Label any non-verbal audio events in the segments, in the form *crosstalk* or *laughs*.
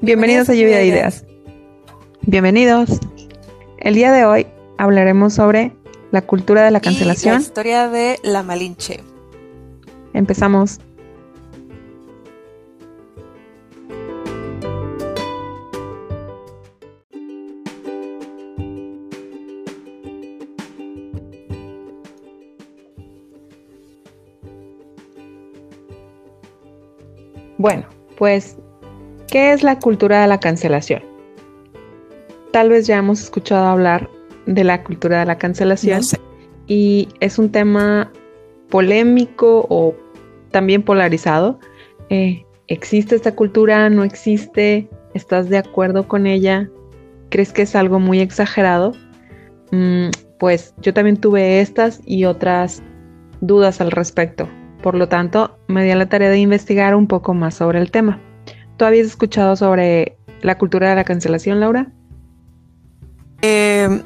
Bienvenidos a Lluvia de Ideas. Bienvenidos. El día de hoy hablaremos sobre la cultura de la cancelación. Y la historia de la Malinche. Empezamos. Bueno, pues, ¿qué es la cultura de la cancelación? Tal vez ya hemos escuchado hablar de la cultura de la cancelación y es un tema polémico o también polarizado. Eh, ¿Existe esta cultura? ¿No existe? ¿Estás de acuerdo con ella? ¿Crees que es algo muy exagerado? Mm, pues yo también tuve estas y otras dudas al respecto. Por lo tanto, me di a la tarea de investigar un poco más sobre el tema. ¿Tú habías escuchado sobre la cultura de la cancelación, Laura? Eh,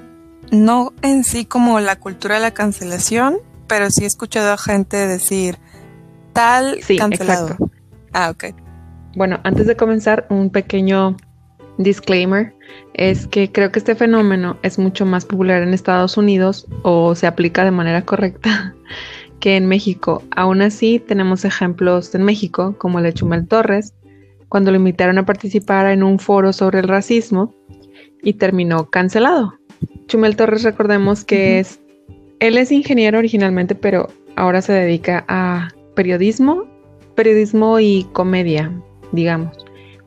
no en sí como la cultura de la cancelación, pero sí he escuchado a gente decir tal sí, Exacto. Ah, ok. Bueno, antes de comenzar, un pequeño disclaimer es que creo que este fenómeno es mucho más popular en Estados Unidos o se aplica de manera correcta *laughs* que en México. Aún así, tenemos ejemplos en México, como el de Chumel Torres, cuando lo invitaron a participar en un foro sobre el racismo y terminó cancelado. Chumel Torres, recordemos que es, él es ingeniero originalmente, pero ahora se dedica a periodismo, periodismo y comedia, digamos,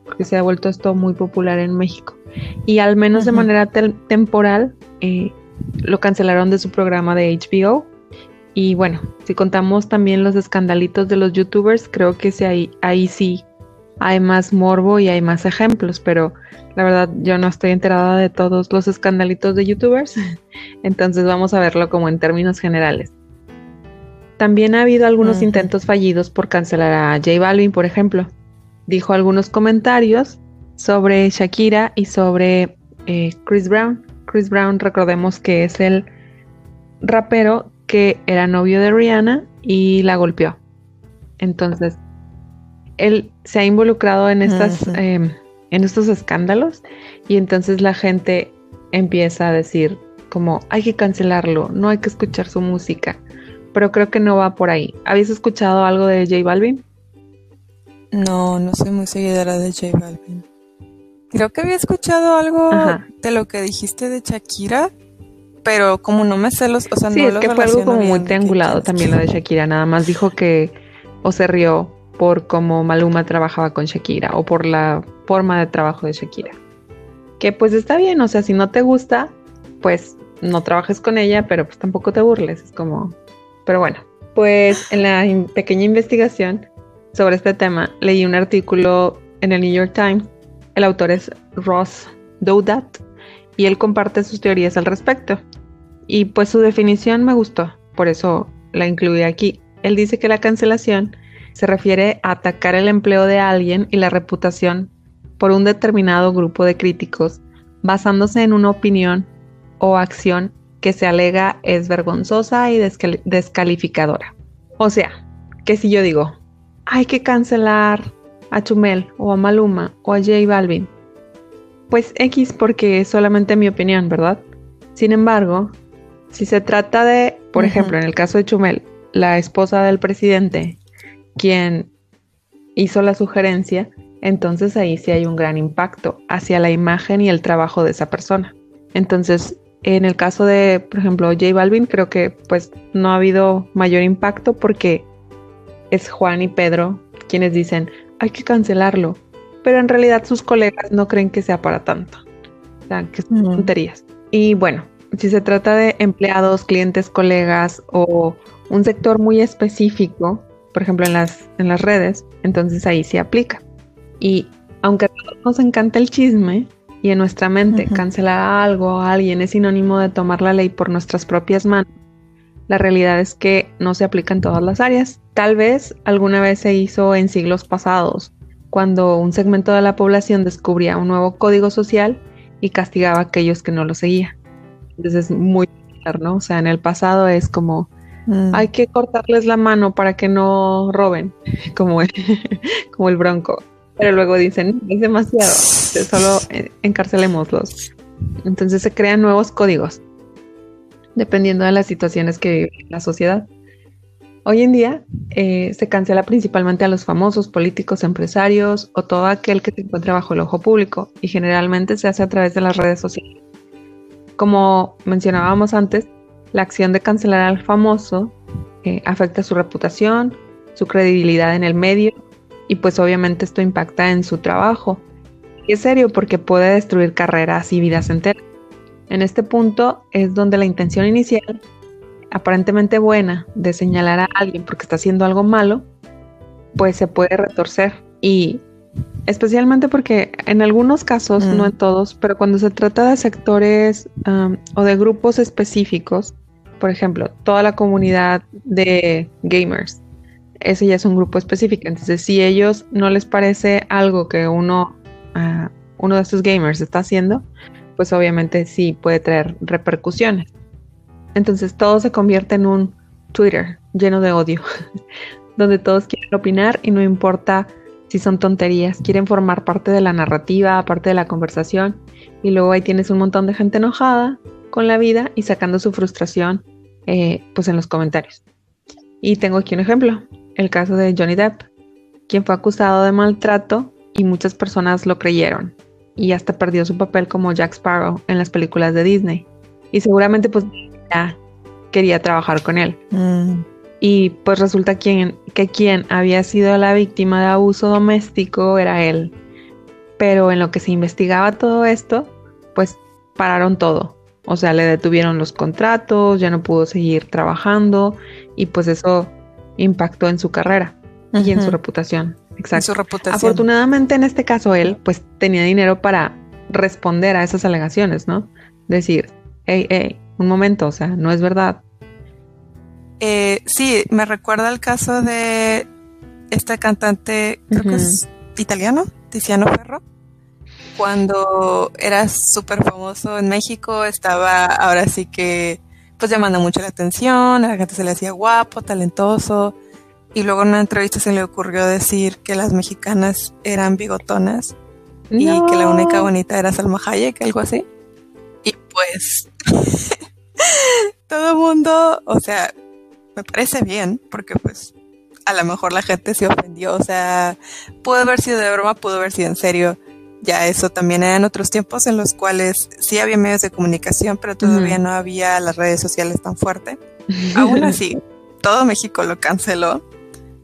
porque se ha vuelto esto muy popular en México. Y al menos de manera temporal, eh, lo cancelaron de su programa de HBO y bueno, si contamos también los escandalitos de los youtubers, creo que sí, ahí, ahí sí hay más morbo y hay más ejemplos, pero la verdad yo no estoy enterada de todos los escandalitos de youtubers, *laughs* entonces vamos a verlo como en términos generales. También ha habido algunos intentos fallidos por cancelar a J Balvin, por ejemplo. Dijo algunos comentarios sobre Shakira y sobre eh, Chris Brown. Chris Brown, recordemos que es el rapero que era novio de Rihanna y la golpeó. Entonces, él se ha involucrado en estas, em, en estos escándalos y entonces la gente empieza a decir como hay que cancelarlo, no hay que escuchar su música. Pero creo que no va por ahí. ¿Habías escuchado algo de J Balvin? No, no soy muy seguidora de J Balvin. Creo que había escuchado algo de lo que dijiste de Shakira, pero como no me sé los, o sea, sí, es que fue algo como muy triangulado también lo de Shakira, nada más dijo que o se rió por cómo Maluma trabajaba con Shakira o por la forma de trabajo de Shakira. Que pues está bien, o sea, si no te gusta, pues no trabajes con ella, pero pues tampoco te burles, es como... Pero bueno, pues en la pequeña investigación sobre este tema leí un artículo en el New York Times, el autor es Ross Doudat y él comparte sus teorías al respecto. Y pues su definición me gustó, por eso la incluí aquí. Él dice que la cancelación se refiere a atacar el empleo de alguien y la reputación por un determinado grupo de críticos basándose en una opinión o acción que se alega es vergonzosa y descalificadora. O sea, que si yo digo, hay que cancelar a Chumel o a Maluma o a J Balvin, pues X porque es solamente mi opinión, ¿verdad? Sin embargo, si se trata de, por ejemplo, en el caso de Chumel, la esposa del presidente, quien hizo la sugerencia, entonces ahí sí hay un gran impacto hacia la imagen y el trabajo de esa persona. Entonces, en el caso de, por ejemplo, J Balvin, creo que pues no ha habido mayor impacto porque es Juan y Pedro quienes dicen, hay que cancelarlo, pero en realidad sus colegas no creen que sea para tanto. O sea, que son tonterías. Y bueno, si se trata de empleados, clientes, colegas o un sector muy específico, por ejemplo en las, en las redes, entonces ahí sí aplica. Y aunque nos encanta el chisme y en nuestra mente cancelar algo a alguien es sinónimo de tomar la ley por nuestras propias manos, la realidad es que no se aplica en todas las áreas. Tal vez alguna vez se hizo en siglos pasados, cuando un segmento de la población descubría un nuevo código social y castigaba a aquellos que no lo seguían. Entonces es muy ¿no? O sea, en el pasado es como mm. hay que cortarles la mano para que no roben, como el, *laughs* bronco. pero luego dicen, es demasiado, solo encarcelémoslos. Entonces se crean nuevos códigos, dependiendo de las situaciones que vive la sociedad. Hoy en día eh, se cancela principalmente a los famosos, políticos, empresarios o todo aquel que se encuentre bajo el ojo público y generalmente se hace a través de las redes sociales. Como mencionábamos antes, la acción de cancelar al famoso eh, afecta su reputación, su credibilidad en el medio y pues obviamente esto impacta en su trabajo. Y es serio porque puede destruir carreras y vidas enteras. En este punto es donde la intención inicial, aparentemente buena, de señalar a alguien porque está haciendo algo malo, pues se puede retorcer. Y especialmente porque en algunos casos, no en todos, pero cuando se trata de sectores o de grupos específicos, por ejemplo, toda la comunidad de gamers, ese ya es un grupo específico. Entonces, si ellos no les parece algo que uno, ah, uno de estos gamers está haciendo, pues obviamente sí puede traer repercusiones. Entonces todo se convierte en un Twitter lleno de odio, *laughs* donde todos quieren opinar y no importa si son tonterías, quieren formar parte de la narrativa, parte de la conversación, y luego ahí tienes un montón de gente enojada con la vida y sacando su frustración eh, pues en los comentarios. Y tengo aquí un ejemplo el caso de Johnny Depp, quien fue acusado de maltrato y muchas personas lo creyeron y hasta perdió su papel como Jack Sparrow en las películas de Disney. Y seguramente pues ya quería trabajar con él. Mm. Y pues resulta quien, que quien había sido la víctima de abuso doméstico era él. Pero en lo que se investigaba todo esto, pues pararon todo. O sea, le detuvieron los contratos, ya no pudo seguir trabajando y pues eso impactó en su carrera y en su reputación. Exacto. Afortunadamente en este caso él pues tenía dinero para responder a esas alegaciones, ¿no? Decir, hey, hey, un momento, o sea, no es verdad. Eh, sí, me recuerda el caso de este cantante, creo que es italiano, Tiziano Ferro. Cuando era súper famoso en México, estaba ahora sí que pues llamando mucho la atención, a la gente se le hacía guapo, talentoso, y luego en una entrevista se le ocurrió decir que las mexicanas eran bigotonas y que la única bonita era Salma Hayek, algo así. Y pues *laughs* todo el mundo, o sea, me parece bien, porque pues a lo mejor la gente se ofendió, o sea, pudo haber sido de broma, pudo haber sido en serio, ya eso también eran otros tiempos en los cuales sí había medios de comunicación, pero todavía no había las redes sociales tan fuerte. *laughs* Aún así, todo México lo canceló.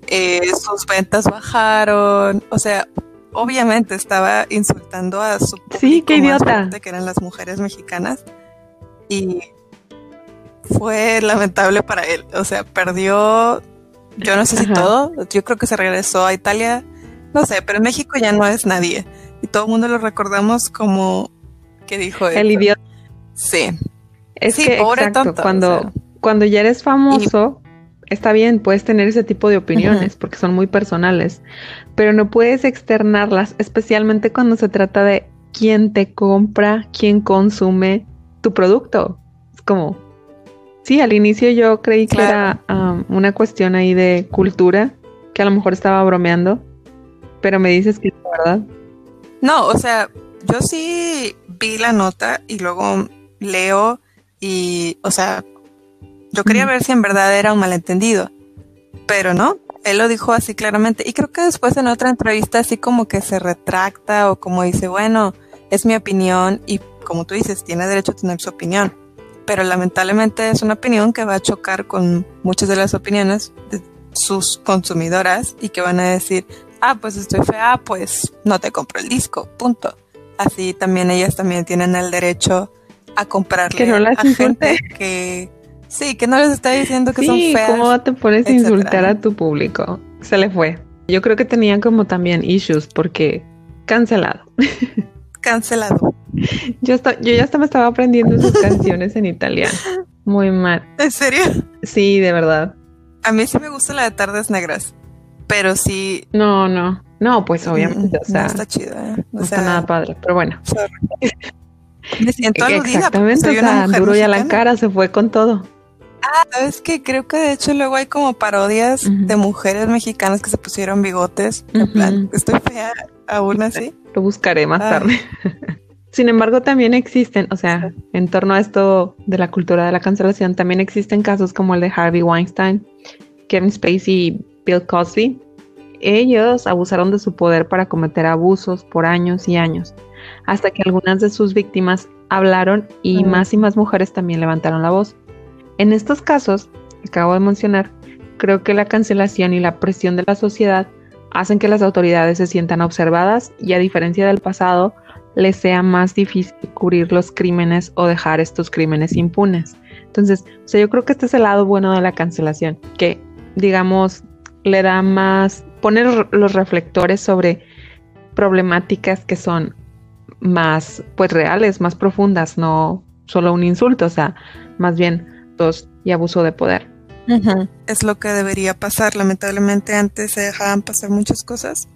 Eh, sus ventas bajaron. O sea, obviamente estaba insultando a su público sí, qué idiota. que eran las mujeres mexicanas. Y fue lamentable para él. O sea, perdió, yo no sé si todo. Yo creo que se regresó a Italia. No sé, pero en México ya no es nadie y todo el mundo lo recordamos como que dijo el idiota. Sí. Es que pobre tonto, cuando, cuando ya eres famoso, está bien, puedes tener ese tipo de opiniones porque son muy personales, pero no puedes externarlas, especialmente cuando se trata de quién te compra, quién consume tu producto. Es como, sí, al inicio yo creí que era um, una cuestión ahí de cultura, que a lo mejor estaba bromeando, pero me dices que es verdad. No, o sea, yo sí vi la nota y luego leo y, o sea, yo quería ver si en verdad era un malentendido, pero no, él lo dijo así claramente. Y creo que después en otra entrevista así como que se retracta o como dice, bueno, es mi opinión y como tú dices, tiene derecho a tener su opinión, pero lamentablemente es una opinión que va a chocar con muchas de las opiniones de sus consumidoras y que van a decir, ah, pues estoy fea, pues no te compro el disco, punto. Así también ellas también tienen el derecho a comprarle que no las a gente que sí, que no les está diciendo que son feas. ¿Cómo te pones a insultar a tu público? Se le fue. Yo creo que tenían como también issues porque cancelado. *laughs* Cancelado. Yo, yo ya hasta me estaba aprendiendo sus *laughs* canciones en italiano. Muy mal. ¿En serio? Sí, de verdad. A mí sí me gusta la de Tardes Negras pero sí. No, no, no, pues obviamente, o sea, no está chido, ¿eh? no está nada padre, pero bueno. Me siento aludida. Exactamente, o sea, duro y a la cara se fue con todo. Ah, sabes que creo que de hecho luego hay como parodias de mujeres mexicanas que se pusieron bigotes. En plan, estoy fea, aún así. Lo buscaré más tarde. *laughs* Sin embargo, también existen, o sea, en torno a esto de la cultura de la cancelación, también existen casos como el de Harvey Weinstein, Kevin Spacey y Bill Cosby. Ellos abusaron de su poder para cometer abusos por años y años, hasta que algunas de sus víctimas hablaron y más y más mujeres también levantaron la voz. En estos casos, que acabo de mencionar, creo que la cancelación y la presión de la sociedad hacen que las autoridades se sientan observadas y a diferencia del pasado, les sea más difícil cubrir los crímenes o dejar estos crímenes impunes. Entonces, o sea, yo creo que este es el lado bueno de la cancelación, que digamos le da más, poner los reflectores sobre problemáticas que son más, pues reales, más profundas, no solo un insulto, o sea, más bien dos y abuso de poder. Es lo que debería pasar. Lamentablemente antes se dejaban pasar muchas cosas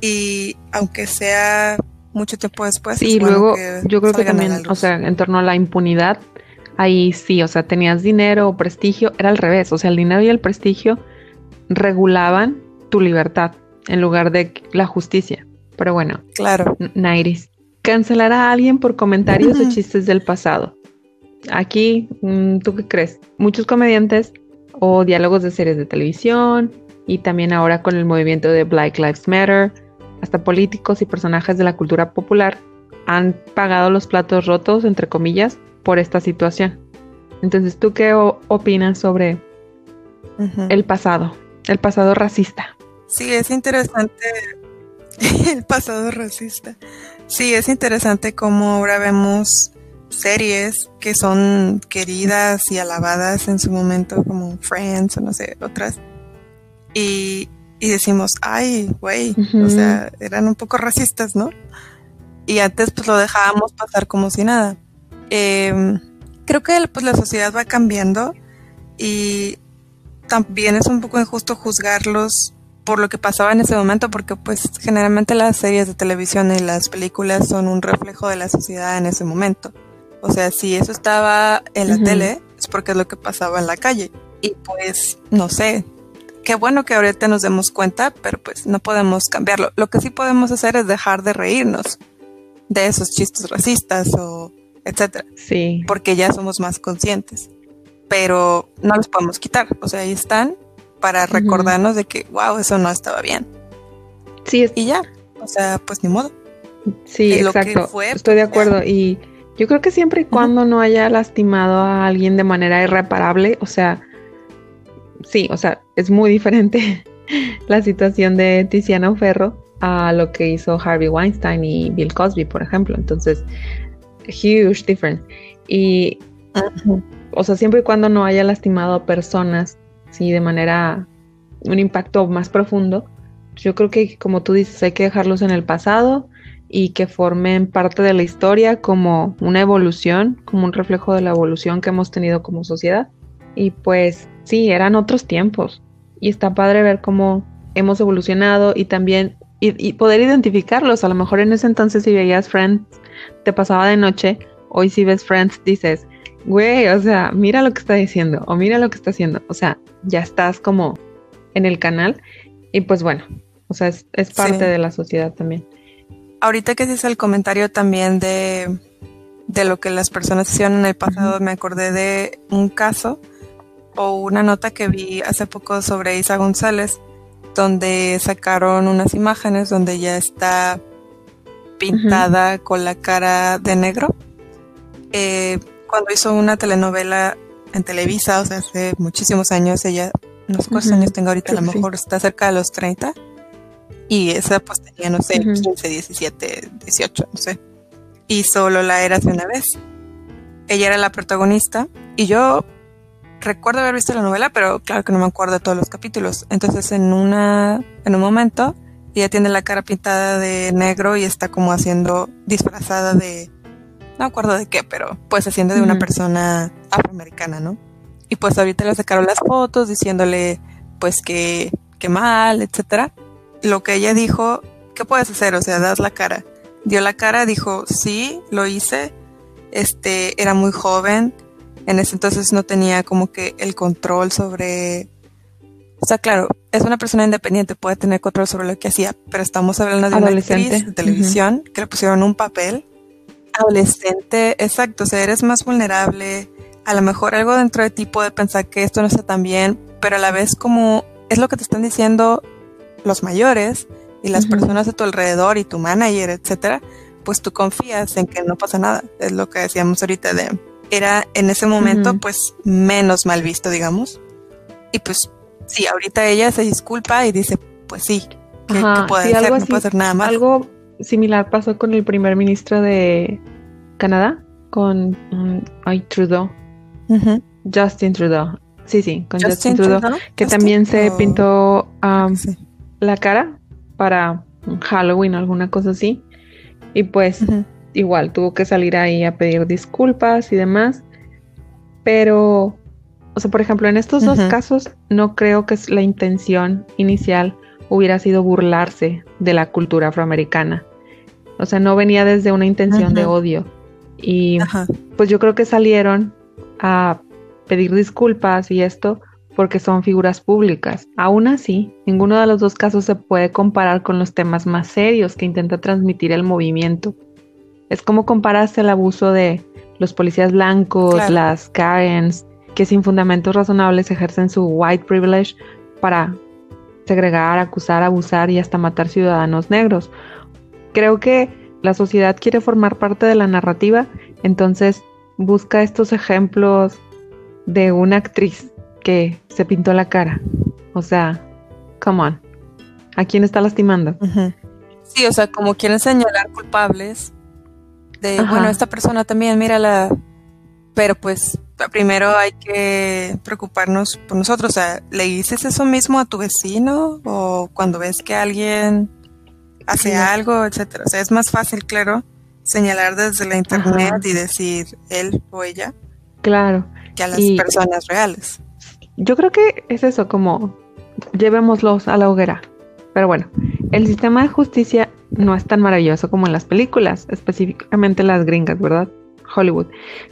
y aunque sea mucho tiempo después. Sí, luego yo creo que también, o sea, en torno a la impunidad, ahí sí, o sea, tenías dinero o prestigio, era al revés, o sea, el dinero y el prestigio regulaban tu libertad en lugar de la justicia. Pero bueno, claro. Nairis, cancelar a alguien por comentarios o chistes del pasado. Aquí, mm, ¿tú qué crees? Muchos comediantes o diálogos de series de televisión y también ahora con el movimiento de Black Lives Matter hasta políticos y personajes de la cultura popular han pagado los platos rotos, entre comillas, por esta situación. Entonces, ¿tú qué opinas sobre el pasado, el pasado racista? Sí, es interesante *laughs* el pasado racista. Sí, es interesante cómo ahora vemos series que son queridas y alabadas en su momento, como Friends o no sé, otras. Y, y decimos, ay, güey, o sea, eran un poco racistas, ¿no? Y antes pues lo dejábamos pasar como si nada. Em, creo que pues la sociedad va cambiando y también es un poco injusto juzgarlos por lo que pasaba en ese momento, porque pues generalmente las series de televisión y las películas son un reflejo de la sociedad en ese momento. O sea, si eso estaba en la tele, es porque es lo que pasaba en la calle. Y pues, no sé, qué bueno que ahorita nos demos cuenta, pero pues no podemos cambiarlo. Lo que sí podemos hacer es dejar de reírnos de esos chistes racistas o etcétera. Sí. Porque ya somos más conscientes. Pero no los podemos quitar. O sea, ahí están para recordarnos de que, wow, eso no estaba bien. Sí. Y ya. O sea, pues ni modo. Sí, exacto. Estoy de acuerdo. Y yo creo que siempre y cuando no haya lastimado a alguien de manera irreparable, o sea, sí, o sea, es muy diferente *laughs* la situación de Tiziano Ferro a lo que hizo Harvey Weinstein y Bill Cosby, por ejemplo. Entonces, huge difference. Y, o sea, siempre y cuando no haya lastimado a personas, sí, de manera, un impacto más profundo, yo creo que, como tú dices, hay que dejarlos en el pasado y que formen parte de la historia como una evolución, como un reflejo de la evolución que hemos tenido como sociedad. Y pues sí, eran otros tiempos. Y está padre ver cómo hemos evolucionado y también y, poder identificarlos. A lo mejor en ese entonces si veías Friends, te pasaba de noche. Hoy si ves Friends dices, güey, o sea, mira lo que está diciendo o mira lo que está haciendo. O sea, ya estás como en el canal. Y pues bueno, o sea, es, parte de la sociedad también. Ahorita que haces el comentario también de, de lo que las personas hicieron en el pasado, me acordé de un caso o una nota que vi hace poco sobre Isa González, donde sacaron unas imágenes donde ella está pintada con la cara de negro. Eh, cuando hizo una telenovela en Televisa, o sea, hace muchísimos años, ella, no sé cuántos años tenga ahorita, a lo mejor está cerca de los 30. Y esa pues tenía, no sé, 15, 17, 18, no sé. Y solo la era hace una vez. Ella era la protagonista y yo recuerdo haber visto la novela, pero claro que no me acuerdo de todos los capítulos. Entonces en una, en un momento, ella tiene la cara pintada de negro y está como haciendo disfrazada de, no acuerdo de qué, pero pues haciendo de una persona afroamericana, ¿no? Y pues ahorita le sacaron las fotos diciéndole pues que, que mal, etcétera. Lo que ella dijo, ¿qué puedes hacer? O sea, das la cara. Dio la cara, dijo, sí, lo hice. Este, era muy joven, en ese entonces no tenía como que el control sobre O sea, claro, es una persona independiente, puede tener control sobre lo que hacía, pero estamos hablando de una actriz de televisión que le pusieron un papel adolescente, exacto, o sea, eres más vulnerable, a lo mejor algo dentro de ti puede pensar que esto no está tan bien, pero a la vez como es lo que te están diciendo los mayores y las personas a tu alrededor y tu manager, etcétera, pues tú confías en que no pasa nada. Es lo que decíamos ahorita de era en ese momento pues menos mal visto, digamos. Y pues sí, ahorita ella se disculpa y dice, pues sí, ¿qué, puede hacer? no puede hacer nada más. Algo similar pasó con el primer ministro de Canadá, con mm, Trudeau. Justin Trudeau. Sí, sí, con Justin, Trudeau, que también se pintó la cara para Halloween o alguna cosa así. Y pues igual tuvo que salir ahí a pedir disculpas y demás. Pero, o sea, por ejemplo, en estos dos casos no creo que la intención inicial hubiera sido burlarse de la cultura afroamericana. O sea, no venía desde una intención de odio. Y pues yo creo que salieron a pedir disculpas y esto porque son figuras públicas. Aún así, ninguno de los dos casos se puede comparar con los temas más serios que intenta transmitir el movimiento. Es como compararse el abuso de los policías blancos, las Karens, que sin fundamentos razonables ejercen su white privilege para segregar, acusar, abusar y hasta matar ciudadanos negros. Creo que la sociedad quiere formar parte de la narrativa, entonces busca estos ejemplos de una actriz que se pintó la cara. O sea, come on. ¿A quién está lastimando? Sí, o sea, como quieren señalar culpables de, bueno, esta persona también, mírala. Pero pues primero hay que preocuparnos por nosotros. O sea, ¿le dices eso mismo a tu vecino? O cuando ves que alguien hace algo, etcétera. O sea, es más fácil, claro, señalar desde la internet y decir él o ella. Claro. Que a las personas reales. Yo creo que es eso, como llevémoslos a la hoguera. Pero bueno, el sistema de justicia no es tan maravilloso como en las películas, específicamente las gringas, ¿verdad? Hollywood.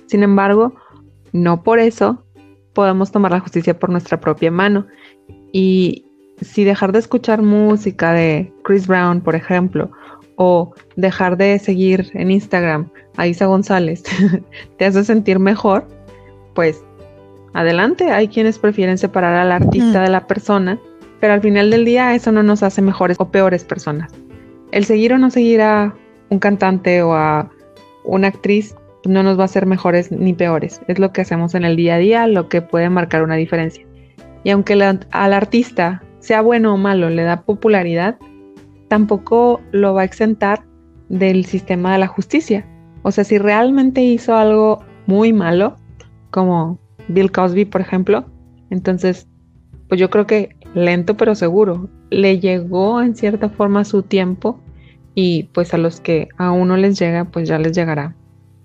Sin embargo, no por eso podemos tomar la justicia por nuestra propia mano. Y si dejar de escuchar música de Chris Brown, por ejemplo, o dejar de seguir en Instagram a Isa González *laughs* te hace sentir mejor, pues adelante. Hay quienes prefieren separar al artista de la persona, pero al final del día eso no nos hace mejores o peores personas. El seguir o no seguir a un cantante o a una actriz no nos va a hacer mejores ni peores. Es lo que hacemos en el día a día, lo que puede marcar una diferencia. Y aunque al artista sea bueno o malo, le da popularidad, tampoco lo va a exentar del sistema de la justicia. O sea, si realmente hizo algo muy malo, como Bill Cosby, por ejemplo, entonces, pues yo creo que lento pero seguro, le llegó en cierta forma su tiempo y pues a los que aún no les llega, pues ya les llegará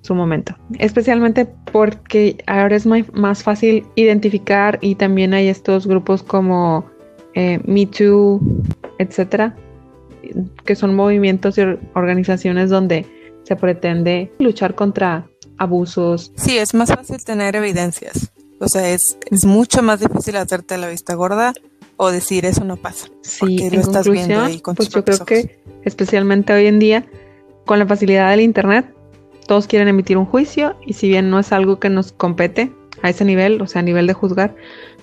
su momento. Especialmente porque ahora es más fácil identificar y también hay estos grupos como eh, Me Too, etcétera, que son movimientos y organizaciones donde se pretende luchar contra abusos. Sí, es más fácil tener evidencias. O sea, es, es mucho más difícil hacerte la vista gorda o decir eso no pasa. Sí, en estás viendo ahí con pues yo creo que especialmente hoy en día, con la facilidad del internet, todos quieren emitir un juicio y si bien no es algo que nos compete a ese nivel, o sea, a nivel de juzgar,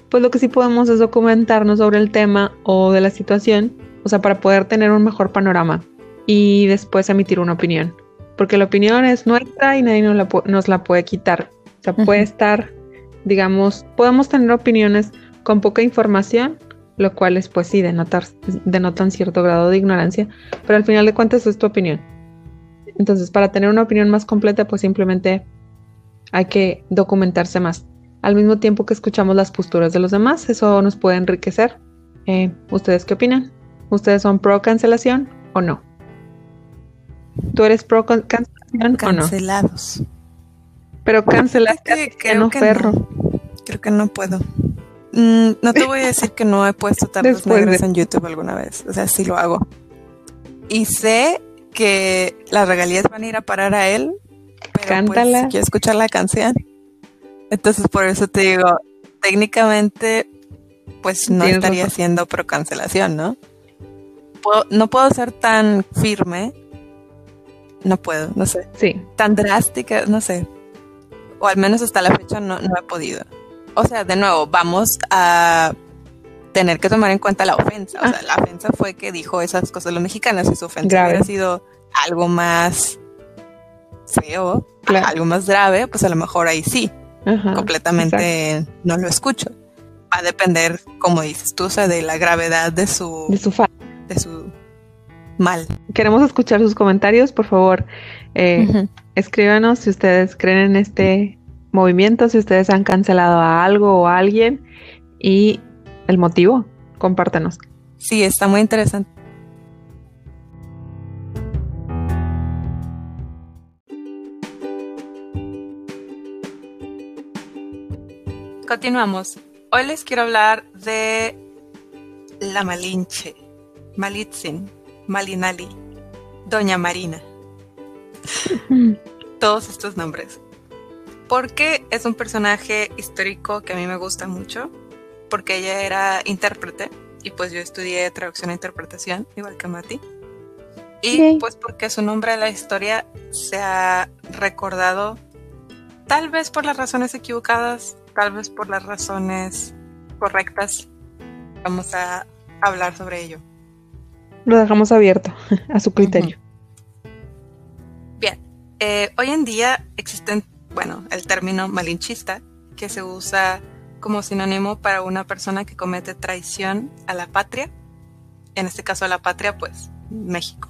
pues lo que sí podemos es documentarnos sobre el tema o de la situación, o sea, para poder tener un mejor panorama y después emitir una opinión. Porque la opinión es nuestra y nadie nos la, nos la puede quitar. O sea, puede estar, digamos, podemos tener opiniones con poca información, lo cual es, pues sí, denotar, denotan cierto grado de ignorancia, pero al final de cuentas es tu opinión. Entonces, para tener una opinión más completa, pues simplemente hay que documentarse más al mismo tiempo que escuchamos las posturas de los demás. Eso nos puede enriquecer. Eh, ¿Ustedes qué opinan? ¿Ustedes son pro cancelación o no? ¿Tú eres pro cancelación o no? Cancelados. Pero cancelar que, no, perro. Creo que no puedo. Mm, no te voy a decir que no he puesto tardes negras en YouTube alguna vez. O sea, sí lo hago. Y sé que las regalías van a ir a parar a él. Pero pues, Cántala. si quiero escuchar la canción. Entonces, por eso te digo, técnicamente pues no estaría siendo pro cancelación, ¿no? no puedo ser tan firme. No puedo, no sé. Sí. Tan drástica, no sé. O al menos hasta la fecha no, no he podido. O sea, de nuevo, vamos a tener que tomar en cuenta la ofensa. O sea, ah. la ofensa fue que dijo esas cosas los mexicanos. Si su ofensa hubiera sido algo más feo, algo más grave, pues a lo mejor ahí sí. completamente no lo escucho. Va a depender, como dices tú, o sea, de la gravedad de su, de su, de su mal. Queremos escuchar sus comentarios, por favor. Eh, escríbanos si ustedes creen en este movimiento, si ustedes han cancelado a algo o a alguien y el motivo. Compártanos. Sí, está muy interesante. Continuamos. Hoy les quiero hablar de la Malinche, Malitzin, Malinali, Doña Marina. *laughs* Todos estos nombres. Porque es un personaje histórico que a mí me gusta mucho, porque ella era intérprete y pues yo estudié traducción e interpretación, igual que Mati. Y pues porque su nombre en la historia se ha recordado, tal vez por las razones equivocadas, tal vez por las razones correctas. Vamos a hablar sobre ello. Lo dejamos abierto *laughs* a su criterio. Eh, hoy en día existen, bueno, el término malinchista que se usa como sinónimo para una persona que comete traición a la patria, en este caso a la patria, pues México.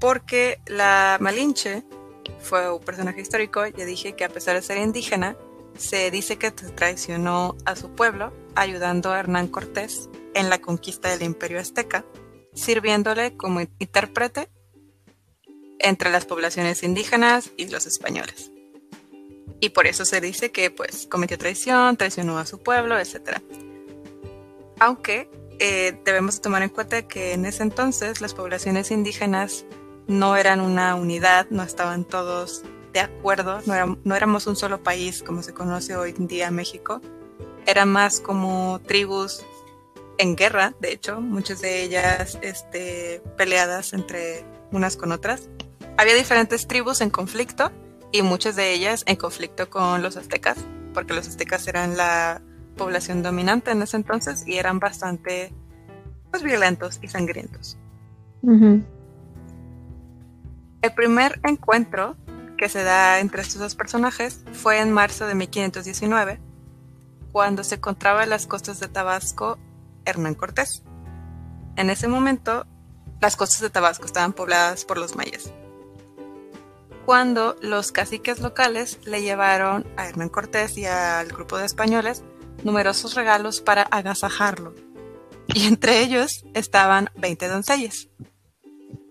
Porque la Malinche fue un personaje histórico, ya dije que a pesar de ser indígena, se dice que traicionó a su pueblo ayudando a Hernán Cortés en la conquista del imperio azteca, sirviéndole como intérprete entre las poblaciones indígenas y los españoles. Y por eso se dice que pues cometió traición, traicionó a su pueblo, etc. Aunque eh, debemos tomar en cuenta que en ese entonces las poblaciones indígenas no eran una unidad, no estaban todos de acuerdo, no, éramos un solo país como se conoce hoy en día México, eran más como tribus en guerra, de hecho, muchas de ellas este, peleadas entre unas con otras. Había diferentes tribus en conflicto y muchas de ellas en conflicto con los aztecas, porque los aztecas eran la población dominante en ese entonces y eran bastante pues, violentos y sangrientos. El primer encuentro que se da entre estos dos personajes fue en marzo de 1519, cuando se encontraba en las costas de Tabasco Hernán Cortés. En ese momento, las costas de Tabasco estaban pobladas por los mayas. Cuando los caciques locales le llevaron a Hernán Cortés y al grupo de españoles numerosos regalos para agasajarlo. Y entre ellos estaban 20 doncellas.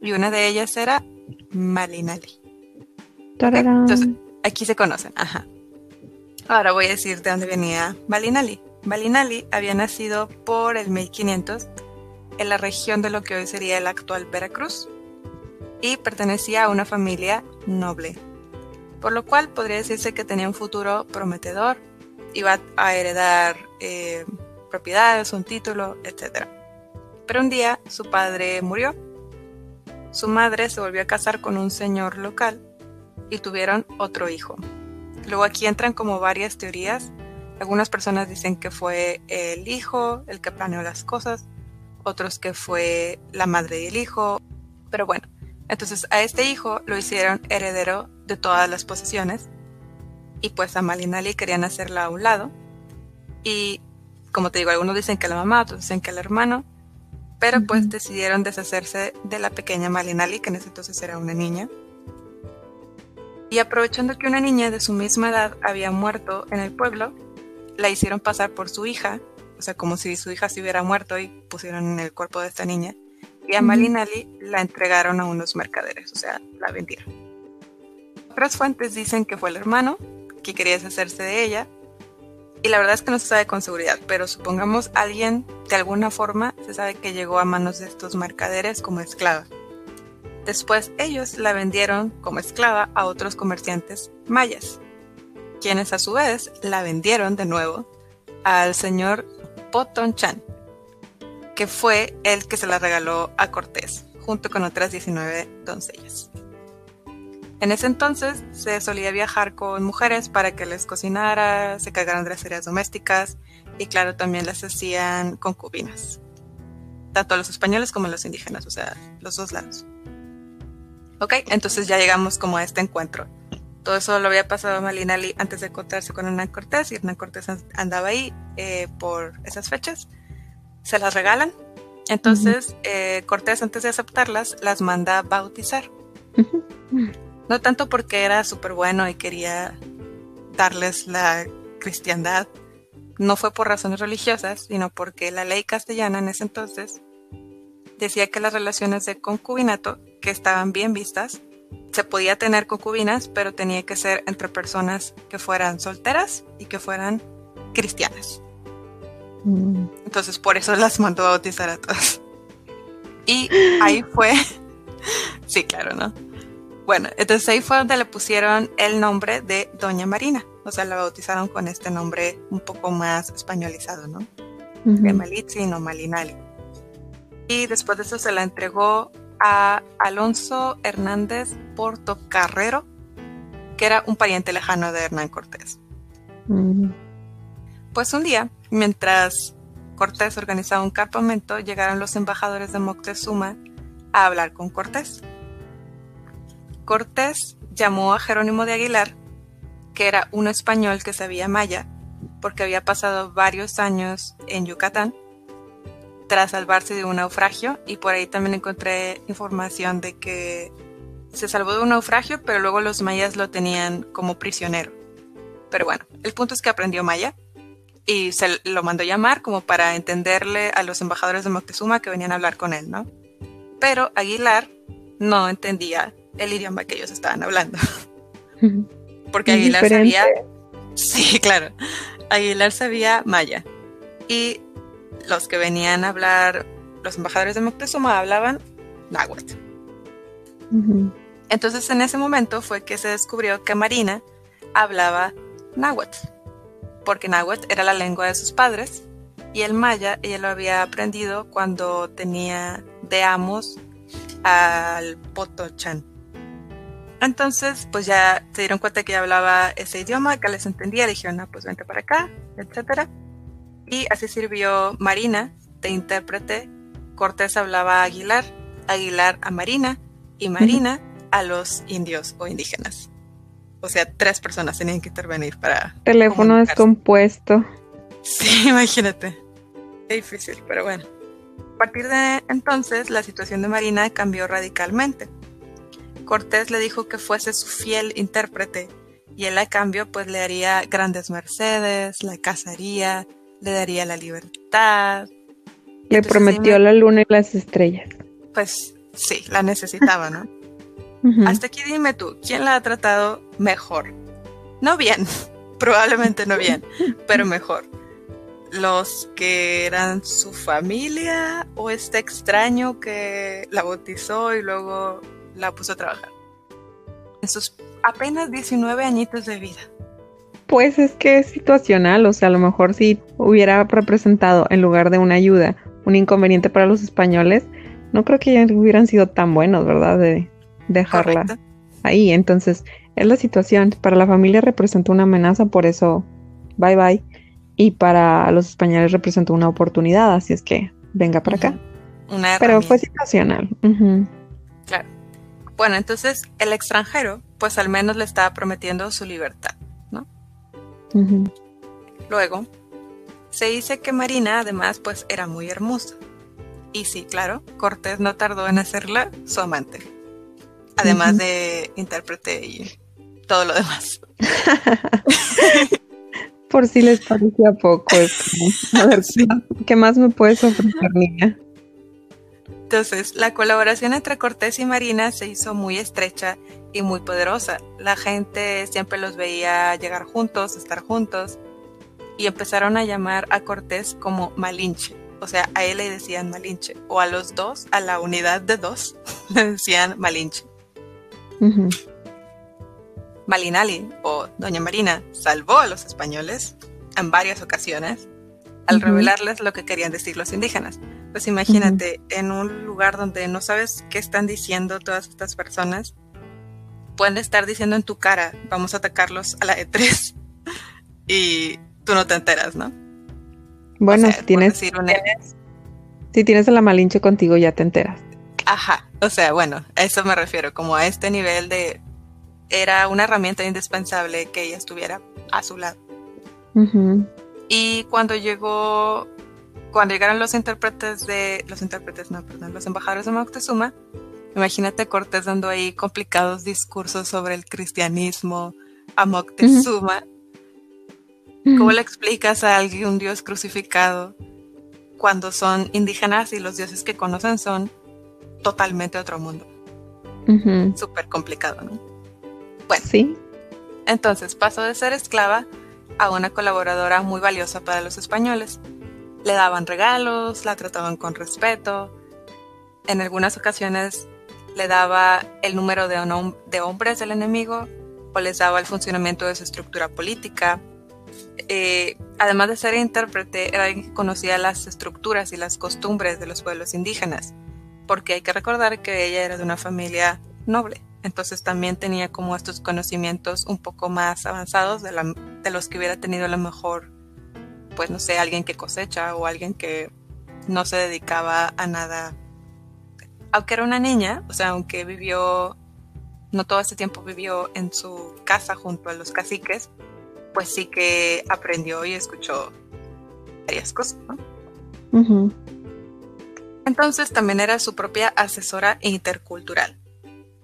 Y una de ellas era Malinali. Entonces, aquí se conocen, ajá. Ahora voy a decir de dónde venía Malinali. Malinali había nacido por el 1500 en la región de lo que hoy sería el actual Veracruz y pertenecía a una familia noble, por lo cual podría decirse que tenía un futuro prometedor, iba a heredar eh, propiedades, un título, etc. Pero un día su padre murió. Su madre se volvió a casar con un señor local y tuvieron otro hijo. Luego aquí entran como varias teorías. Algunas personas dicen que fue el hijo el que planeó las cosas, otros que fue la madre y el hijo. Pero bueno, entonces a este hijo lo hicieron heredero de todas las posesiones y pues a Malinali querían hacerla a un lado. Y como te digo, algunos dicen que la mamá, otros dicen que el hermano, pero pues decidieron deshacerse de la pequeña Malinali, que en ese entonces era una niña, y aprovechando que una niña de su misma edad había muerto en el pueblo, la hicieron pasar por su hija, o sea, como si su hija se hubiera muerto y pusieron en el cuerpo de esta niña, y a Malinali la entregaron a unos mercaderes, o sea, la vendieron. Otras fuentes dicen que fue el hermano, que quería deshacerse de ella, y la verdad es que no se sabe con seguridad, pero supongamos alguien de alguna forma se sabe que llegó a manos de estos mercaderes como esclava. Después ellos la vendieron como esclava a otros comerciantes mayas, quienes a su vez la vendieron de nuevo al señor Potonchan, que fue el que se la regaló a Cortés, junto con otras 19 doncellas. En ese entonces se solía viajar con mujeres para que les cocinara, se cargaran de las tareas domésticas y claro, también las hacían concubinas. Tanto los españoles como los indígenas, o sea, los dos lados. Ok, entonces ya llegamos como a este encuentro. Todo eso lo había pasado Malinali antes de encontrarse con Hernán Cortés y Hernán Cortés andaba ahí eh, por esas fechas. Se las regalan. Entonces eh, Cortés antes de aceptarlas las manda bautizar. No tanto porque era súper bueno y quería darles la cristiandad, no fue por razones religiosas, sino porque la ley castellana en ese entonces decía que las relaciones de concubinato, que estaban bien vistas, se podía tener concubinas, pero tenía que ser entre personas que fueran solteras y que fueran cristianas. Mm. Entonces por eso las mandó a bautizar a todas. Y ahí fue, sí, claro, ¿no? Bueno, entonces ahí fue donde le pusieron el nombre de Doña Marina. O sea, la bautizaron con este nombre un poco más españolizado, ¿no? De Malitzi, no Malinali. Y después de eso se la entregó a Alonso Hernández Portocarrero, que era un pariente lejano de Hernán Cortés. Pues un día, mientras Cortés organizaba un campamento, llegaron los embajadores de Moctezuma a hablar con Cortés. Cortés llamó a Jerónimo de Aguilar, que era un español que sabía maya, porque había pasado varios años en Yucatán, tras salvarse de un naufragio, y por ahí también encontré información de que se salvó de un naufragio, pero luego los mayas lo tenían como prisionero. Pero bueno, el punto es que aprendió maya y se lo mandó llamar como para entenderle a los embajadores de Moctezuma que venían a hablar con él, ¿no? Pero Aguilar no entendía el idioma que ellos estaban hablando. *laughs* Porque Aguilar sabía. Sí, *laughs* claro. Aguilar sabía maya. Y los que venían a hablar, los embajadores de Moctezuma hablaban náhuatl. Entonces en ese momento fue que se descubrió que Marina hablaba náhuatl, porque náhuatl era la lengua de sus padres y el maya ella lo había aprendido cuando tenía de amos al Potochan. Entonces, pues ya se dieron cuenta que hablaba ese idioma, que les entendía, dijeron, ah, pues vente para acá, etc. Y así sirvió Marina de intérprete. Cortés hablaba a Aguilar, Aguilar a Marina y Marina a los indios o indígenas. O sea, tres personas tenían que intervenir para... Teléfono descompuesto. Sí, *laughs* imagínate. Qué difícil, pero bueno. A partir de entonces, la situación de Marina cambió radicalmente Cortés le dijo que fuese su fiel intérprete y él a cambio pues le haría grandes mercedes, la casaría, le daría la libertad. Le prometió la luna y las estrellas. Pues sí, la necesitaba, ¿no? Hasta aquí dime tú, ¿quién la ha tratado mejor? No bien, *laughs* probablemente no bien, pero mejor. ¿Los que eran su familia o este extraño que la bautizó y luego la puso a trabajar. En sus apenas 19 añitos de vida. Pues es que es situacional, o sea, a lo mejor si hubiera representado en lugar de una ayuda un inconveniente para los españoles, no creo que ya hubieran sido tan buenos, ¿verdad? De dejarla ahí. Entonces, es la situación. Para la familia representó una amenaza, por eso, bye bye. Y para los españoles representó una oportunidad, así es que venga para acá. Pero fue situacional. Claro. Bueno, entonces el extranjero, pues al menos le estaba prometiendo su libertad, ¿no? Luego, se dice que Marina además pues era muy hermosa. Y sí, claro, Cortés no tardó en hacerla su amante. Además de intérprete y todo lo demás. *laughs* Por si les parecía poco. a ver, ¿qué más me puedes ofrecer, niña? Entonces, la colaboración entre Cortés y Marina se hizo muy estrecha y muy poderosa. La gente siempre los veía llegar juntos, estar juntos, y empezaron a llamar a Cortés como Malinche. O sea, a él le decían Malinche, o a los dos, a la unidad de dos, *laughs* le decían Malinche. Malinali, o Doña Marina, salvó a los españoles en varias ocasiones, al revelarles lo que querían decir los indígenas. Pues imagínate, en un lugar donde no sabes qué están diciendo todas estas personas, pueden estar diciendo en tu cara, vamos a atacarlos a la E3 *laughs* y tú no te enteras, ¿no? Bueno, si tienes, si tienes a la Malinche contigo ya te enteras. Ajá, o sea, bueno, a eso me refiero, como a este nivel de... Era una herramienta indispensable que ella estuviera a su lado. Y cuando llegó, cuando llegaron los intérpretes de, los intérpretes, no, perdón, los embajadores de Moctezuma, imagínate Cortés dando ahí complicados discursos sobre el cristianismo a Moctezuma. ¿Cómo le explicas a alguien un dios crucificado cuando son indígenas y los dioses que conocen son totalmente otro mundo? Súper complicado, ¿no? Bueno, sí. Entonces pasó de ser esclava a una colaboradora muy valiosa para los españoles. Le daban regalos, la trataban con respeto. En algunas ocasiones le daba el número de, de hombres del enemigo o les daba el funcionamiento de su estructura política. Eh, además de ser intérprete, era alguien que conocía las estructuras y las costumbres de los pueblos indígenas, porque hay que recordar que ella era de una familia noble. Entonces también tenía como estos conocimientos un poco más avanzados de, los que hubiera tenido a lo mejor, pues no sé, alguien que cosecha o alguien que no se dedicaba a nada. Aunque era una niña, o sea, aunque vivió, no todo ese tiempo vivió en su casa junto a los caciques, pues sí que aprendió y escuchó varias cosas, ¿no? Entonces también era su propia asesora intercultural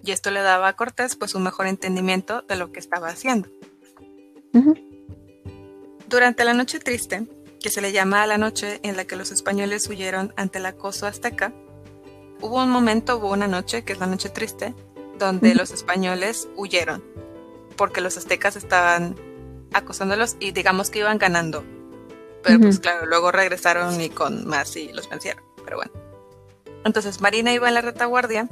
y esto le daba a Cortés pues un mejor entendimiento de lo que estaba haciendo. Durante la noche triste, que se le llama a la noche en la que los españoles huyeron ante el acoso azteca, hubo un momento, hubo una noche, que es la noche triste, donde los españoles huyeron, porque los aztecas estaban acosándolos y digamos que iban ganando. Pero pues claro, luego regresaron y con más y los vencieron, pero bueno. Entonces Marina iba en la retaguardia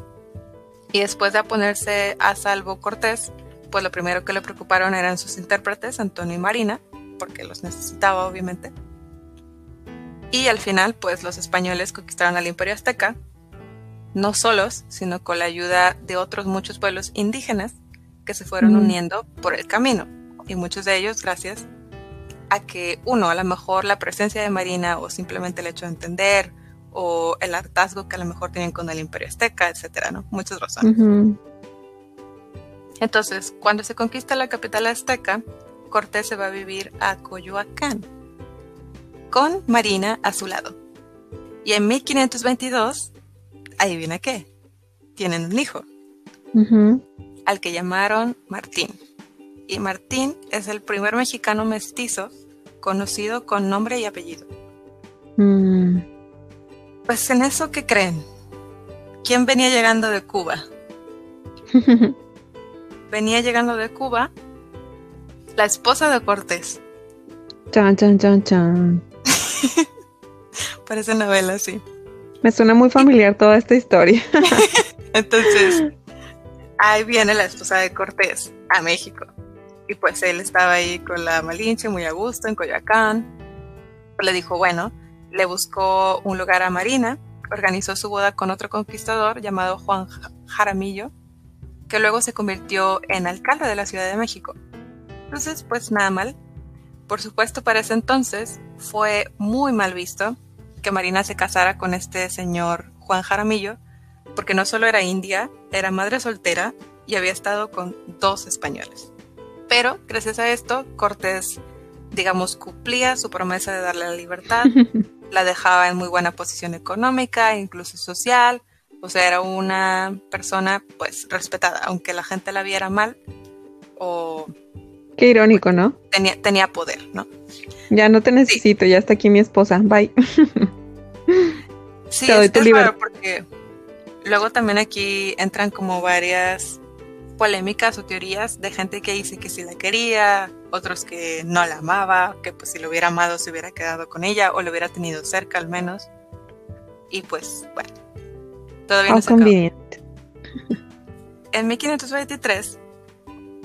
y después de ponerse a salvo Cortés, pues lo primero que le preocuparon eran sus intérpretes, Antonio y Marina, porque los necesitaba obviamente. Y al final, pues los españoles conquistaron al imperio azteca, no solos, sino con la ayuda de otros muchos pueblos indígenas que se fueron uniendo por el camino. Y muchos de ellos gracias a que, uno, a lo mejor la presencia de Marina o simplemente el hecho de entender o el hartazgo que a lo mejor tienen con el imperio azteca, etcétera, ¿no? Muchas razones. Entonces, cuando se conquista la capital azteca, Cortés se va a vivir a Coyoacán, con Marina a su lado. Y en 1522, ahí viene qué, tienen un hijo, al que llamaron Martín. Y Martín es el primer mexicano mestizo conocido con nombre y apellido. Mm. Pues en eso, ¿qué creen? ¿Quién venía llegando de Cuba? *laughs* venía llegando de Cuba la esposa de Cortés. Chan, chan, chan, chan. *laughs* Parece novela, sí. Me suena muy familiar toda esta historia. *laughs* Entonces, ahí viene la esposa de Cortés a México. Y pues él estaba ahí con la Malinche muy a gusto en Coyoacán. Le dijo, bueno, le buscó un lugar a Marina, organizó su boda con otro conquistador llamado Juan Jaramillo, que luego se convirtió en alcalde de la Ciudad de México. Entonces, pues nada mal. Por supuesto, para ese entonces fue muy mal visto que Marina se casara con este señor Juan Jaramillo, porque no solo era india, era madre soltera y había estado con dos españoles. Pero gracias a esto, Cortés, digamos, cumplía su promesa de darle la libertad *laughs* la dejaba en muy buena posición económica, incluso social, o sea, era una persona pues respetada, aunque la gente la viera mal o... Qué irónico, ¿no? Tenía, tenía poder, ¿no? Ya no te necesito, ya está aquí mi esposa, bye. sí, te doy es, porque luego también aquí entran como varias polémicas o teorías de gente que dice que sí la quería, otros que no la amaba, que pues si lo hubiera amado se hubiera quedado con ella o lo hubiera tenido cerca al menos. Y pues bueno, todavía no se conveniente. En 1523,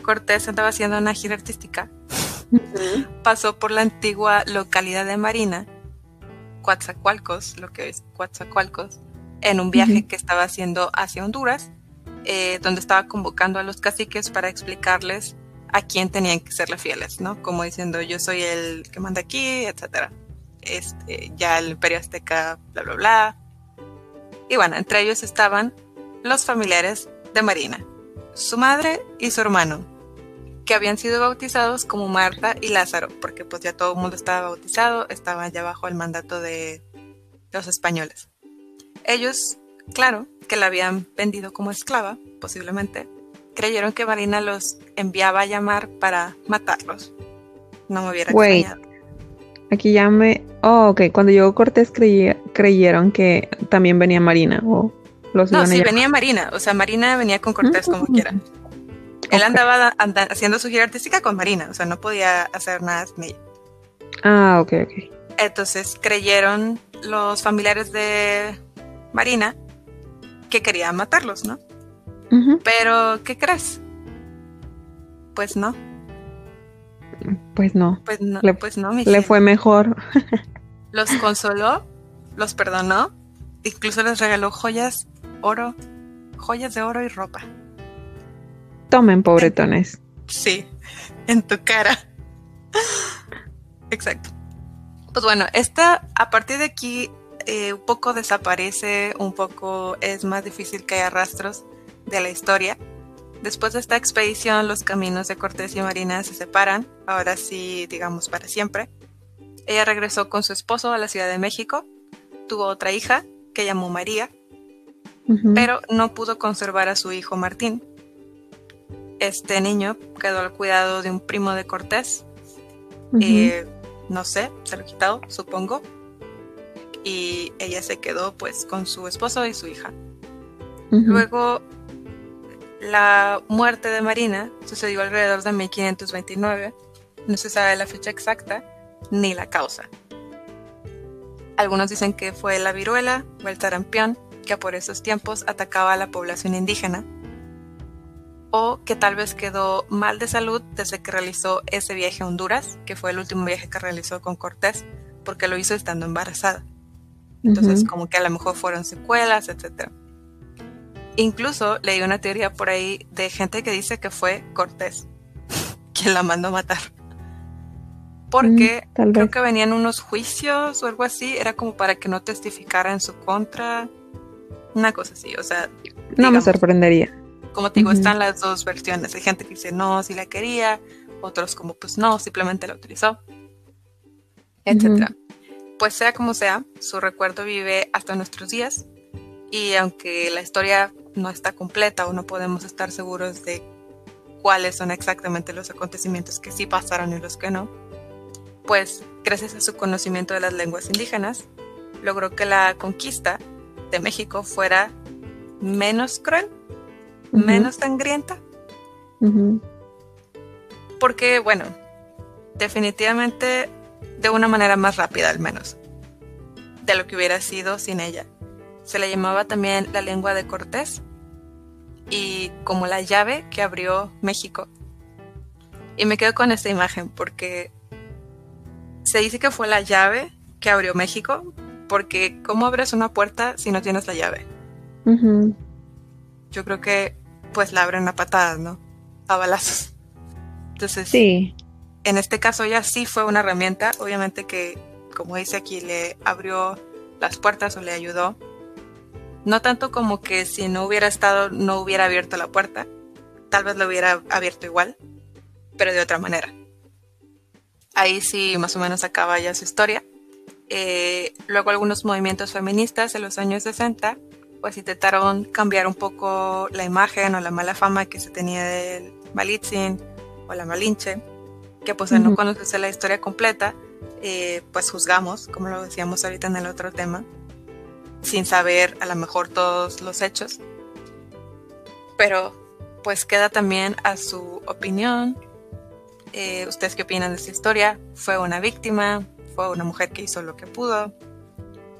Cortés andaba haciendo una gira artística. Pasó por la antigua localidad de Marina Coatzacoalcos, lo que es Coatzacoalcos, en un viaje que estaba haciendo hacia Honduras, eh, donde estaba convocando a los caciques para explicarles a quién tenían que serle fieles, ¿no? Como diciendo, yo soy el que manda aquí, etcétera. Este, ya el imperio azteca, bla, bla, bla. Y bueno, entre ellos estaban los familiares de Marina, su madre y su hermano, que habían sido bautizados como Marta y Lázaro, porque pues ya todo el mundo estaba bautizado, estaban ya bajo el mandato de los españoles. Ellos, claro, que la habían vendido como esclava, posiblemente, creyeron que Marina los enviaba a llamar para matarlos. No me hubiera Wait. Aquí ya me... Oh, ok. Cuando llegó Cortés creyeron que también venía Marina o los No, sí, venía Marina. O sea, Marina venía con Cortés como *laughs* quiera. Él andaba haciendo su gira artística con Marina. O sea, no podía hacer nada sin ella. Ah, ok, ok. Entonces creyeron los familiares de Marina que querían matarlos, ¿no? Pero, ¿qué crees? Pues no. Pues no. Pues no, le, pues no, Le fue mejor. *laughs* los consoló, los perdonó, incluso les regaló joyas, oro, joyas de oro y ropa. Tomen, pobretones. Sí, en tu cara. Exacto. Pues bueno, esta, a partir de aquí, eh, un poco desaparece, un poco es más difícil que haya rastros de la historia. Después de esta expedición, los caminos de Cortés y Marina se separan, ahora sí, digamos, para siempre. Ella regresó con su esposo a la Ciudad de México, tuvo otra hija que llamó María, pero no pudo conservar a su hijo Martín. Este niño quedó al cuidado de un primo de Cortés, eh, no sé, se lo quitado, supongo, y ella se quedó pues con su esposo y su hija. Luego la muerte de Marina sucedió alrededor de 1529. No se sabe la fecha exacta ni la causa. Algunos dicen que fue la viruela o el tarampión que por esos tiempos atacaba a la población indígena. O que tal vez quedó mal de salud desde que realizó ese viaje a Honduras, que fue el último viaje que realizó con Cortés, porque lo hizo estando embarazada. Entonces, como que a lo mejor fueron secuelas, etcétera. Incluso leí una teoría por ahí de gente que dice que fue Cortés *laughs* quien la mandó a matar. Porque mm, creo que venían unos juicios o algo así, era como para que no testificara en su contra. Una cosa así, o sea. No me sorprendería. Como te digo, están las dos versiones. Hay gente que dice no, si la quería, otros como pues no, simplemente la utilizó, etcétera. Pues sea como sea, su recuerdo vive hasta nuestros días. Y aunque la historia no está completa o no podemos estar seguros de cuáles son exactamente los acontecimientos que sí pasaron y los que no, pues gracias a su conocimiento de las lenguas indígenas, logró que la conquista de México fuera menos cruel, menos sangrienta. Porque, bueno, definitivamente de una manera más rápida al menos, de lo que hubiera sido sin ella. Se le llamaba también la lengua de Cortés y como la llave que abrió México. Y me quedo con esta imagen porque se dice que fue la llave que abrió México, porque ¿cómo abres una puerta si no tienes la llave? Yo creo que pues la abren a patadas, ¿no? A balazos. Entonces, sí. En este caso ya sí fue una herramienta, obviamente que, como dice aquí, le abrió las puertas o le ayudó no tanto como que si no hubiera estado, no hubiera abierto la puerta. Tal vez lo hubiera abierto igual, pero de otra manera. Ahí sí, más o menos acaba ya su historia. Eh, luego algunos movimientos feministas en los años 60 pues intentaron cambiar un poco la imagen o la mala fama que se tenía del Malitzin o la Malinche, que pues al no conocerse la historia completa, eh, pues juzgamos, como lo decíamos ahorita en el otro tema, sin saber a lo mejor todos los hechos. Pero pues queda también a su opinión. Eh, ¿Ustedes qué opinan de esta historia? ¿Fue una víctima? ¿Fue una mujer que hizo lo que pudo?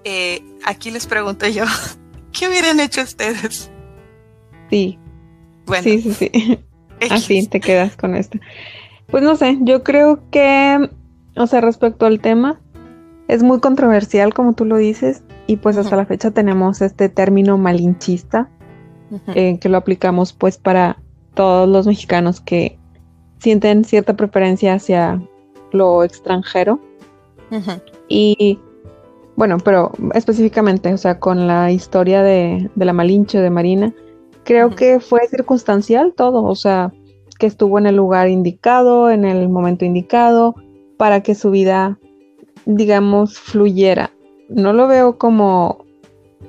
Eh, aquí les pregunto yo, *laughs* ¿qué hubieran hecho ustedes? Sí. Bueno. Sí, sí, sí. *laughs* Así te quedas con esto. Pues no sé, yo creo que, o sea, respecto al tema, es muy controversial, como tú lo dices, y pues hasta la fecha tenemos este término malinchista, eh, que lo aplicamos pues para todos los mexicanos que sienten cierta preferencia hacia lo extranjero. Y bueno, pero específicamente, o sea, con la historia de, la Malinche de Marina, creo que fue circunstancial todo, o sea, que estuvo en el lugar indicado, en el momento indicado, para que su vida digamos, fluyera. No lo veo como,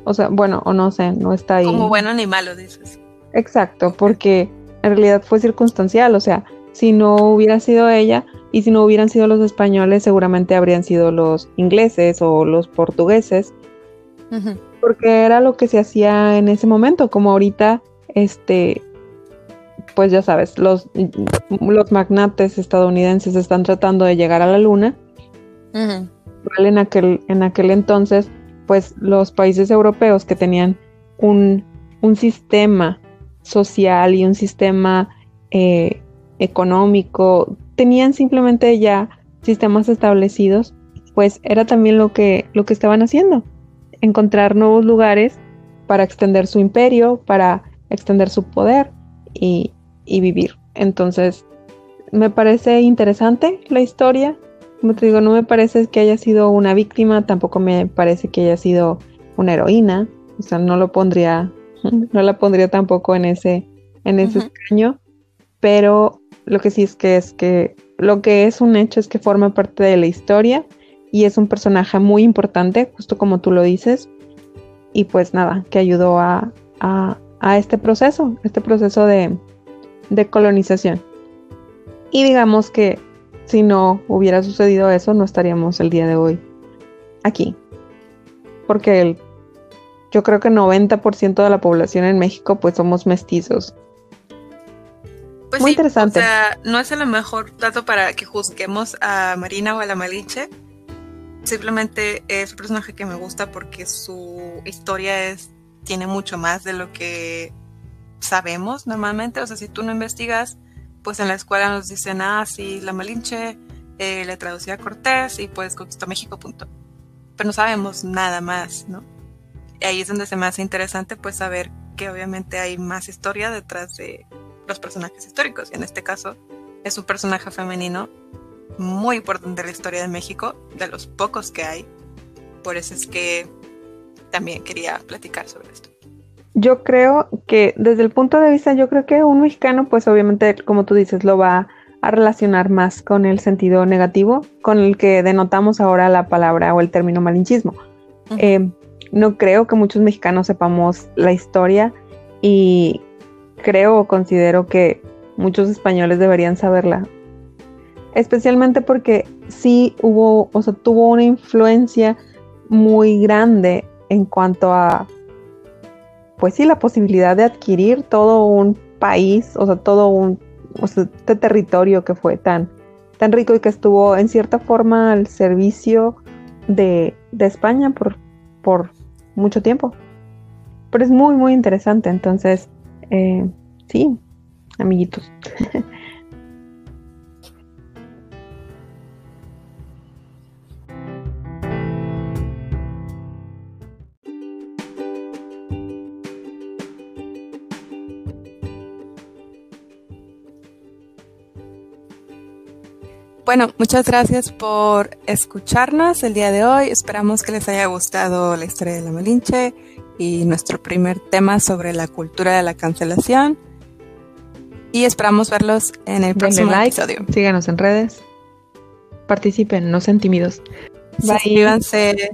o sea, bueno, o no sé, no está ahí. Como bueno ni malo, dices. Exacto, porque en realidad fue circunstancial, o sea, si no hubiera sido ella y si no hubieran sido los españoles, seguramente habrían sido los ingleses o los portugueses, porque era lo que se hacía en ese momento, como ahorita, este, pues ya sabes, los, los magnates estadounidenses están tratando de llegar a la luna. En aquel, en aquel entonces, pues los países europeos que tenían un, sistema social y un sistema eh, económico, tenían simplemente ya sistemas establecidos, pues era también lo que, lo que estaban haciendo, encontrar nuevos lugares para extender su imperio, para extender su poder y, y vivir. Entonces, me parece interesante la historia, como te digo, no me parece que haya sido una víctima, tampoco me parece que haya sido una heroína, o sea, no lo pondría, *laughs* no la pondría tampoco en ese, en ese escaño, pero lo que sí es que es que lo que es un hecho es que forma parte de la historia y es un personaje muy importante, justo como tú lo dices, y pues nada, que ayudó a, a, este proceso, este proceso de, de colonización. Y digamos que si no hubiera sucedido eso, no estaríamos el día de hoy aquí. Porque el, yo creo que 90% de la población en México pues somos mestizos. Pues Muy interesante. O sea, no es el mejor dato para que juzguemos a Marina o a la Malinche. Simplemente es un personaje que me gusta porque su historia es tiene mucho más de lo que sabemos normalmente. O sea, si tú no investigas, pues en la escuela nos dicen, ah, sí, la Malinche eh, le traducía a Cortés y pues conquistó México, punto. Pero no sabemos nada más, ¿no? Y ahí es donde se me hace interesante pues saber que obviamente hay más historia detrás de los personajes históricos. Y en este caso es un personaje femenino muy importante en la historia de México, de los pocos que hay. Por eso es que también quería platicar sobre esto. Yo creo que desde el punto de vista, yo creo que un mexicano, pues obviamente, como tú dices, lo va a relacionar más con el sentido negativo, con el que denotamos ahora la palabra o el término malinchismo. Eh, no creo que muchos mexicanos sepamos la historia y creo o considero que muchos españoles deberían saberla. Especialmente porque sí hubo, o sea, tuvo una influencia muy grande en cuanto a pues sí, la posibilidad de adquirir todo un país, o sea, todo un este territorio que fue tan, tan rico y que estuvo en cierta forma al servicio de, España por, por mucho tiempo. Pero es muy, muy interesante. Entonces, eh, sí, amiguitos. *laughs* Bueno, muchas gracias por escucharnos el día de hoy. Esperamos que les haya gustado la historia de la Malinche y nuestro primer tema sobre la cultura de la cancelación. Y esperamos verlos en el próximo episodio. Síganos en redes. Participen, no sean tímidos. Suscríbanse.